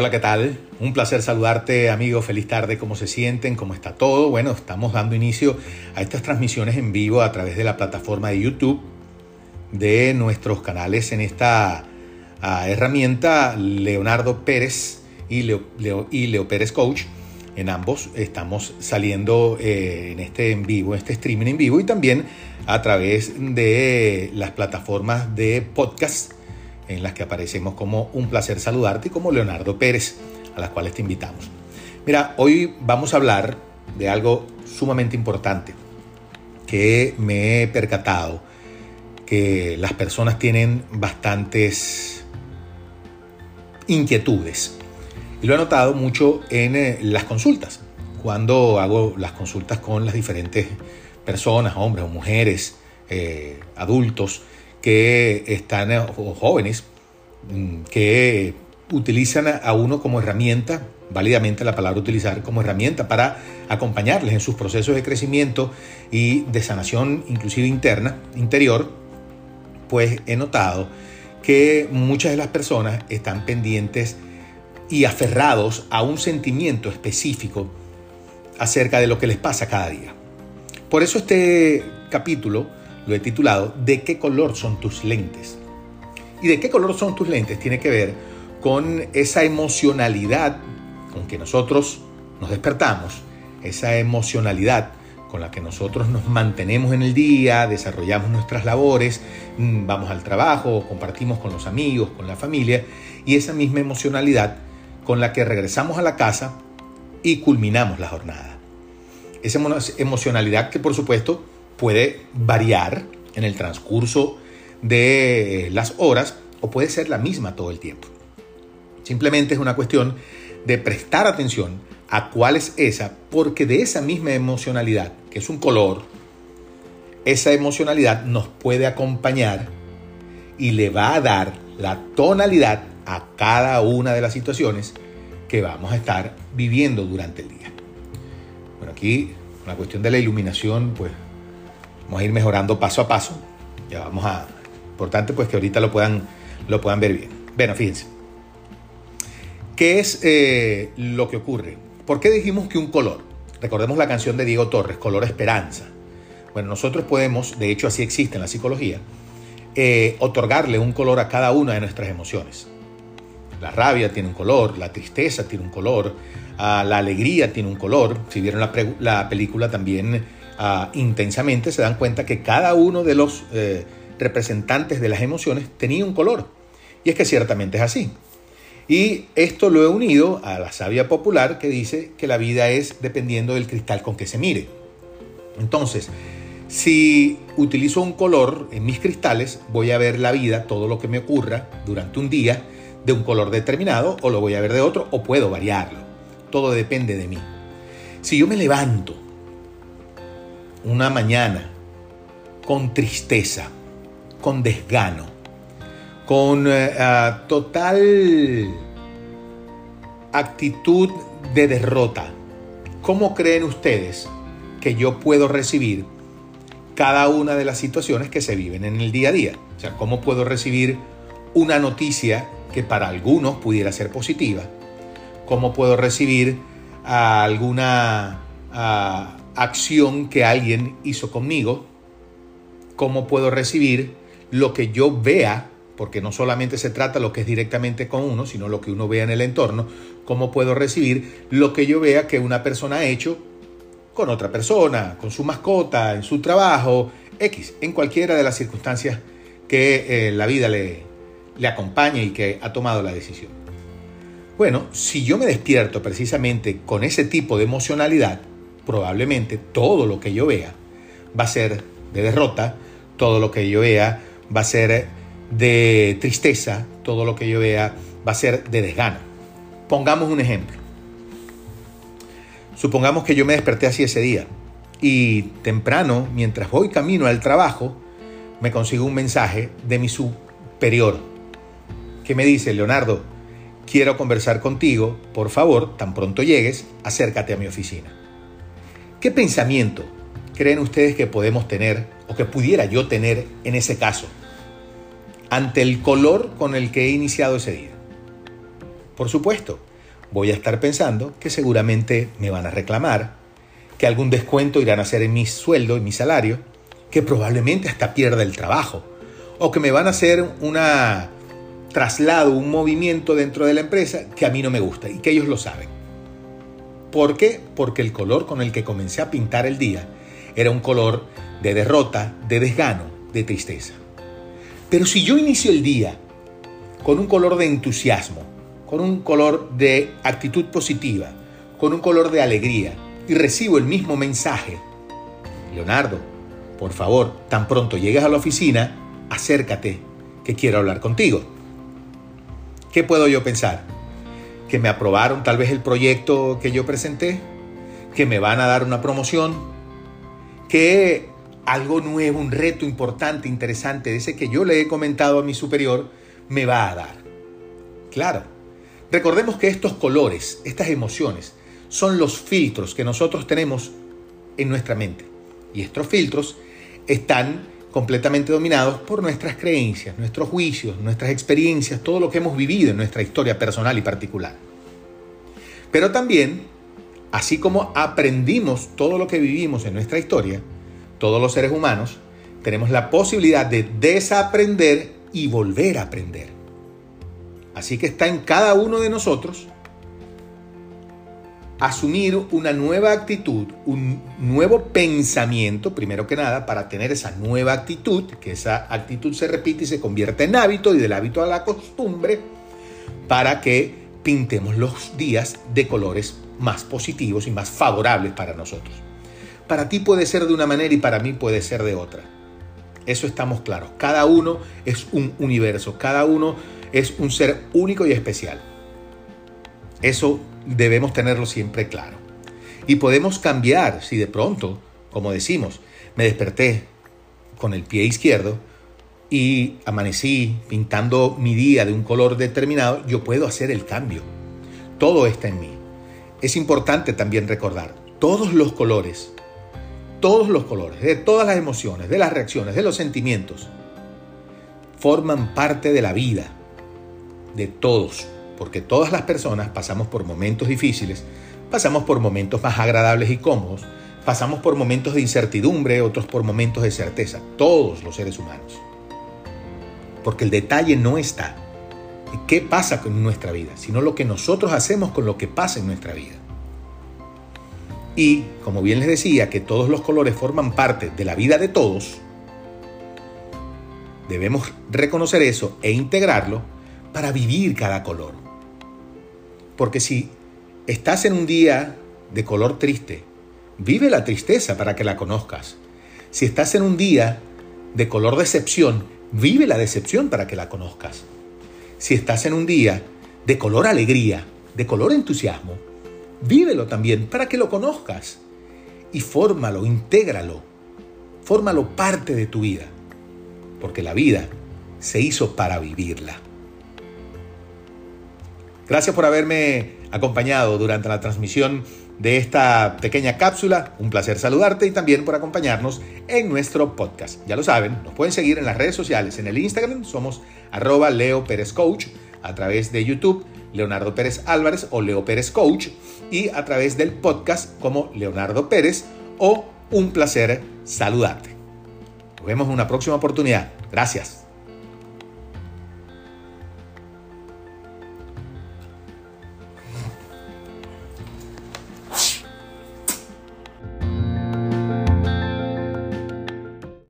Hola, ¿qué tal? Un placer saludarte, amigo. Feliz tarde. ¿Cómo se sienten? ¿Cómo está todo? Bueno, estamos dando inicio a estas transmisiones en vivo a través de la plataforma de YouTube de nuestros canales en esta uh, herramienta Leonardo Pérez y Leo, y Leo Pérez Coach. En ambos estamos saliendo eh, en este en vivo, este streaming en vivo y también a través de las plataformas de podcast en las que aparecemos como Un placer saludarte y como Leonardo Pérez, a las cuales te invitamos. Mira, hoy vamos a hablar de algo sumamente importante que me he percatado que las personas tienen bastantes inquietudes. Y lo he notado mucho en eh, las consultas. Cuando hago las consultas con las diferentes personas, hombres o mujeres, eh, adultos, que están, eh, jóvenes, mm, que utilizan a uno como herramienta, válidamente la palabra utilizar, como herramienta para acompañarles en sus procesos de crecimiento y de sanación, inclusive interna, interior, pues he notado que muchas de las personas están pendientes y aferrados a un sentimiento específico acerca de lo que les pasa cada día. Por eso este capítulo lo he titulado ¿De qué color son tus lentes? ¿Y de qué color son tus lentes? Tiene que ver con esa emocionalidad con que nosotros nos despertamos, esa emocionalidad con la que nosotros nos mantenemos en el día, desarrollamos nuestras labores, mm, vamos al trabajo, compartimos con los amigos, con la familia, y esa misma emocionalidad con la que regresamos a la casa y culminamos la jornada. Esa emocionalidad que por supuesto puede variar en el transcurso de las horas o puede ser la misma todo el tiempo. Simplemente es una cuestión de prestar atención a cuál es esa, porque de esa misma emocionalidad, que es un color, esa emocionalidad nos puede acompañar y le va a dar la tonalidad a cada una de las situaciones que vamos a estar viviendo durante el día. Bueno, aquí la cuestión de la iluminación, pues Vamos a ir mejorando paso a paso. Ya vamos a... Importante pues que ahorita lo puedan, lo puedan ver bien. Bueno, fíjense. ¿Qué es eh, lo que ocurre? ¿Por qué dijimos que un color? Recordemos la canción de Diego Torres, Color Esperanza. Bueno, nosotros podemos, de hecho así existe en la psicología, eh, otorgarle un color a cada una de nuestras emociones. La rabia tiene un color, la tristeza tiene un color, ah, la alegría tiene un color. Si vieron la, la película también intensamente, se dan cuenta que cada uno de los eh, representantes de las emociones tenía un color. Y es que ciertamente es así. Y esto lo he unido a la sabia popular que dice que la vida es dependiendo del cristal con que se mire. Entonces, si utilizo un color en mis cristales, voy a ver la vida, todo lo que me ocurra durante un día, de un color determinado, o lo voy a ver de otro, o puedo variarlo. Todo depende de mí. Si yo me levanto una mañana con tristeza, con desgano, con eh, ah, total actitud de derrota. ¿Cómo creen ustedes que yo puedo recibir cada una de las situaciones que se viven en el día a día? O sea, ¿cómo puedo recibir una noticia que para algunos pudiera ser positiva? ¿Cómo puedo recibir alguna acción que alguien hizo conmigo, cómo puedo recibir lo que yo vea, porque no solamente se trata lo que es directamente con uno, sino lo que uno vea en el entorno, cómo puedo recibir lo que yo vea que una persona ha hecho con otra persona, con su mascota, en su trabajo, X, en cualquiera de las circunstancias que eh, la vida le, le acompañe y que ha tomado la decisión. Bueno, si yo me despierto precisamente con ese tipo de emocionalidad, probablemente todo lo que yo vea va a ser de derrota, todo lo que yo vea va a ser de tristeza, todo lo que yo vea va a ser de desgano. Pongamos un ejemplo. Supongamos que yo me desperté así ese día y temprano, mientras voy camino al trabajo, me consigo un mensaje de mi superior que me dice, Leonardo, quiero conversar contigo, por favor, tan pronto llegues, acércate a mi oficina. ¿Qué pensamiento creen ustedes que podemos tener o que pudiera yo tener en ese caso ante el color con el que he iniciado ese día? Por supuesto, voy a estar pensando que seguramente me van a reclamar, que algún descuento irán a hacer en mi sueldo, en mi salario, que probablemente hasta pierda el trabajo, o que me van a hacer una traslado, un movimiento dentro de la empresa que a mí no me gusta y que ellos lo saben. ¿Por qué? Porque el color con el que comencé a pintar el día era un color de derrota, de desgano, de tristeza. Pero si yo inicio el día con un color de entusiasmo, con un color de actitud positiva, con un color de alegría, y recibo el mismo mensaje, Leonardo, por favor, tan pronto llegues a la oficina, acércate, que quiero hablar contigo. ¿Qué puedo yo pensar? ¿Que me aprobaron tal vez el proyecto que yo presenté? ¿Que me van a dar una promoción? ¿Que algo nuevo, un reto importante, interesante, ese que yo le he comentado a mi superior, me va a dar? Claro. Recordemos que estos colores, estas emociones, son los filtros que nosotros tenemos en nuestra mente. Y estos filtros están completamente dominados por nuestras creencias, nuestros juicios, nuestras experiencias, todo lo que hemos vivido en nuestra historia personal y particular. Pero también, así como aprendimos todo lo que vivimos en nuestra historia, todos los seres humanos tenemos la posibilidad de desaprender y volver a aprender. Así que está en cada uno de nosotros asumir una nueva actitud, un nuevo pensamiento, primero que nada, para tener esa nueva actitud, que esa actitud se repite y se convierte en hábito y del hábito a la costumbre, para que pintemos los días de colores más positivos y más favorables para nosotros. Para ti puede ser de una manera y para mí puede ser de otra. Eso estamos claros. Cada uno es un universo, cada uno es un ser único y especial. Eso debemos tenerlo siempre claro. Y podemos cambiar si de pronto, como decimos, me desperté con el pie izquierdo y amanecí pintando mi día de un color determinado, yo puedo hacer el cambio. Todo está en mí. Es importante también recordar, todos los colores, todos los colores, de todas las emociones, de las reacciones, de los sentimientos, forman parte de la vida de todos porque todas las personas pasamos por momentos difíciles, pasamos por momentos más agradables y cómodos, pasamos por momentos de incertidumbre, otros por momentos de certeza, todos los seres humanos. Porque el detalle no está en qué pasa con nuestra vida, sino lo que nosotros hacemos con lo que pasa en nuestra vida. Y, como bien les decía, que todos los colores forman parte de la vida de todos, debemos reconocer eso e integrarlo para vivir cada color. Porque si estás en un día de color triste, vive la tristeza para que la conozcas. Si estás en un día de color decepción, vive la decepción para que la conozcas. Si estás en un día de color alegría, de color entusiasmo, vívelo también para que lo conozcas. Y fórmalo, intégralo, fórmalo parte de tu vida. Porque la vida se hizo para vivirla. Gracias por haberme acompañado durante la transmisión de esta pequeña cápsula. Un placer saludarte y también por acompañarnos en nuestro podcast. Ya lo saben, nos pueden seguir en las redes sociales. En el Instagram somos arroba Leo Pérez Coach, a través de YouTube Leonardo Pérez Álvarez o Leo Pérez Coach y a través del podcast como Leonardo Pérez o Un placer saludarte. Nos vemos en una próxima oportunidad. Gracias.